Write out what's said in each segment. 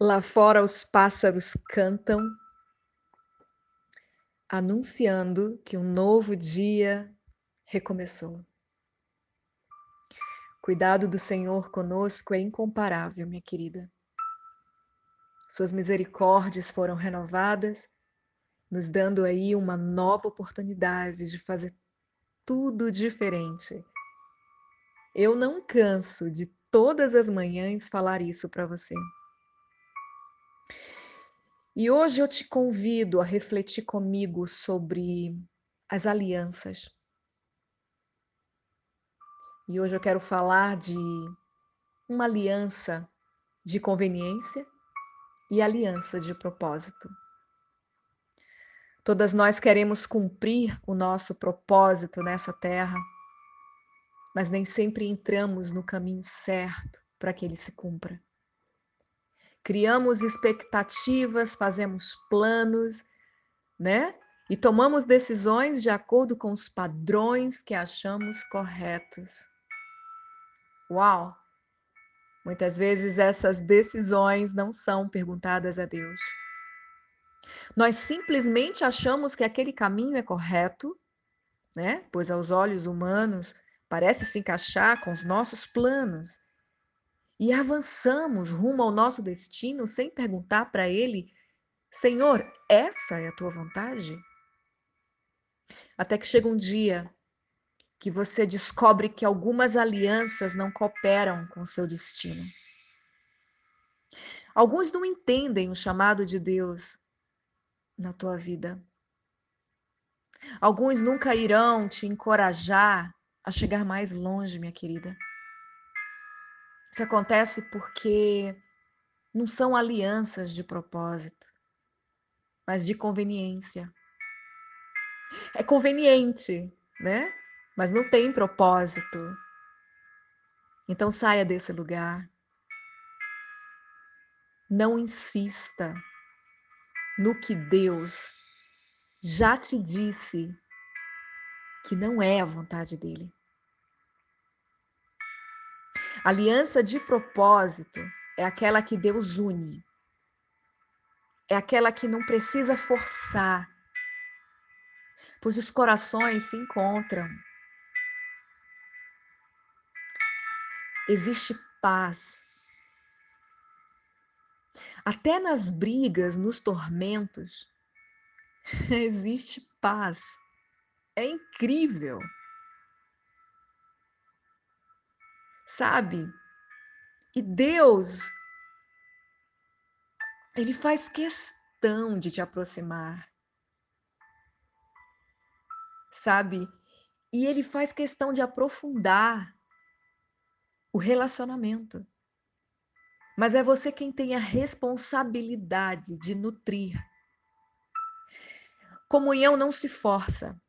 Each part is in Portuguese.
Lá fora os pássaros cantam, anunciando que um novo dia recomeçou. Cuidado do Senhor conosco é incomparável, minha querida. Suas misericórdias foram renovadas, nos dando aí uma nova oportunidade de fazer tudo diferente. Eu não canso de todas as manhãs falar isso para você. E hoje eu te convido a refletir comigo sobre as alianças. E hoje eu quero falar de uma aliança de conveniência e aliança de propósito. Todas nós queremos cumprir o nosso propósito nessa terra, mas nem sempre entramos no caminho certo para que ele se cumpra. Criamos expectativas, fazemos planos, né? E tomamos decisões de acordo com os padrões que achamos corretos. Uau! Muitas vezes essas decisões não são perguntadas a Deus. Nós simplesmente achamos que aquele caminho é correto, né? Pois aos olhos humanos parece se encaixar com os nossos planos e avançamos rumo ao nosso destino sem perguntar para Ele: Senhor, essa é a tua vontade? Até que chega um dia que você descobre que algumas alianças não cooperam com o seu destino. Alguns não entendem o chamado de Deus na tua vida. Alguns nunca irão te encorajar a chegar mais longe, minha querida. Isso acontece porque não são alianças de propósito, mas de conveniência. É conveniente, né? Mas não tem propósito. Então saia desse lugar. Não insista no que Deus já te disse que não é a vontade dele. Aliança de propósito é aquela que Deus une. É aquela que não precisa forçar, pois os corações se encontram. Existe paz. Até nas brigas, nos tormentos, existe paz. É incrível. Sabe? E Deus, Ele faz questão de te aproximar, sabe? E Ele faz questão de aprofundar o relacionamento. Mas é você quem tem a responsabilidade de nutrir. Comunhão não se força.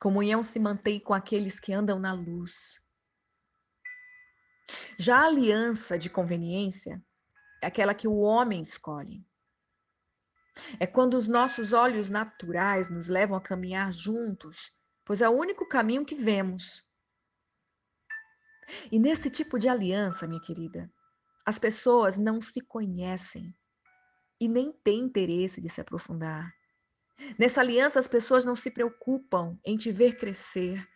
Comunhão se mantém com aqueles que andam na luz. Já a aliança de conveniência é aquela que o homem escolhe. É quando os nossos olhos naturais nos levam a caminhar juntos, pois é o único caminho que vemos. E nesse tipo de aliança, minha querida, as pessoas não se conhecem e nem têm interesse de se aprofundar. Nessa aliança, as pessoas não se preocupam em te ver crescer,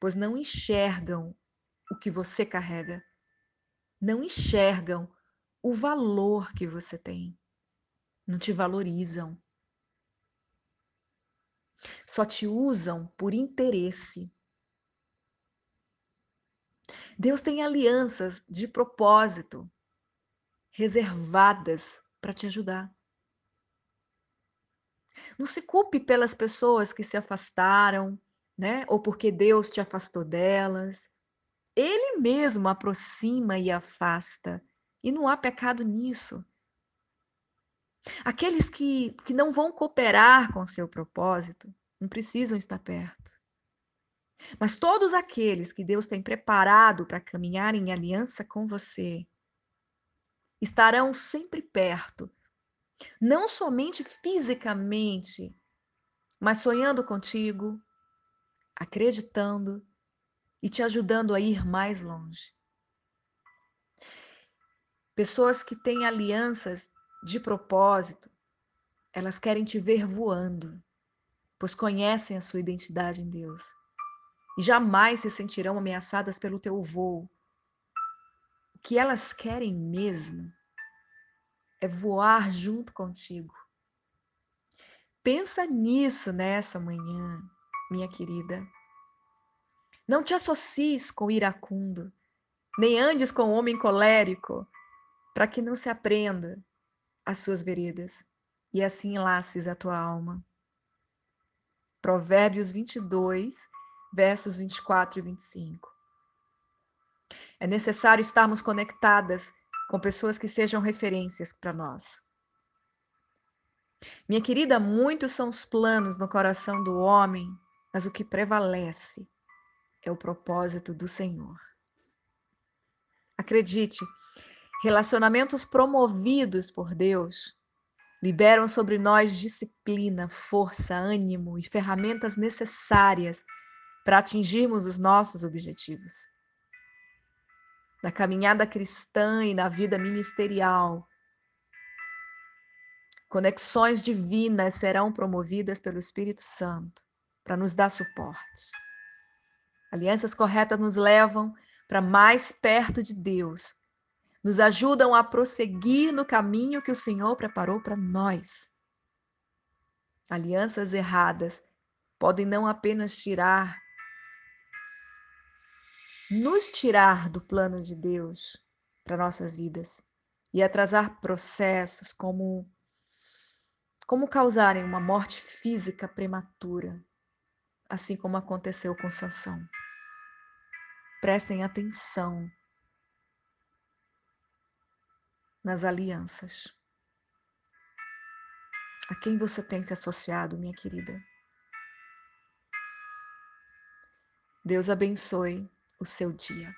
pois não enxergam o que você carrega não enxergam o valor que você tem, não te valorizam. Só te usam por interesse. Deus tem alianças de propósito reservadas para te ajudar. Não se culpe pelas pessoas que se afastaram, né? Ou porque Deus te afastou delas. Ele mesmo aproxima e afasta, e não há pecado nisso. Aqueles que, que não vão cooperar com seu propósito não precisam estar perto. Mas todos aqueles que Deus tem preparado para caminhar em aliança com você estarão sempre perto, não somente fisicamente, mas sonhando contigo, acreditando e te ajudando a ir mais longe. Pessoas que têm alianças de propósito, elas querem te ver voando, pois conhecem a sua identidade em Deus e jamais se sentirão ameaçadas pelo teu voo. O que elas querem mesmo é voar junto contigo. Pensa nisso nessa manhã, minha querida. Não te associes com o iracundo, nem andes com o homem colérico, para que não se aprenda as suas veredas e assim enlaces a tua alma. Provérbios 22, versos 24 e 25. É necessário estarmos conectadas com pessoas que sejam referências para nós. Minha querida, muitos são os planos no coração do homem, mas o que prevalece é o propósito do Senhor. Acredite, relacionamentos promovidos por Deus liberam sobre nós disciplina, força, ânimo e ferramentas necessárias para atingirmos os nossos objetivos. Na caminhada cristã e na vida ministerial, conexões divinas serão promovidas pelo Espírito Santo para nos dar suporte. Alianças corretas nos levam para mais perto de Deus, nos ajudam a prosseguir no caminho que o Senhor preparou para nós. Alianças erradas podem não apenas tirar, nos tirar do plano de Deus para nossas vidas e atrasar processos como como causarem uma morte física prematura, assim como aconteceu com Sansão. Prestem atenção nas alianças. A quem você tem se associado, minha querida? Deus abençoe o seu dia.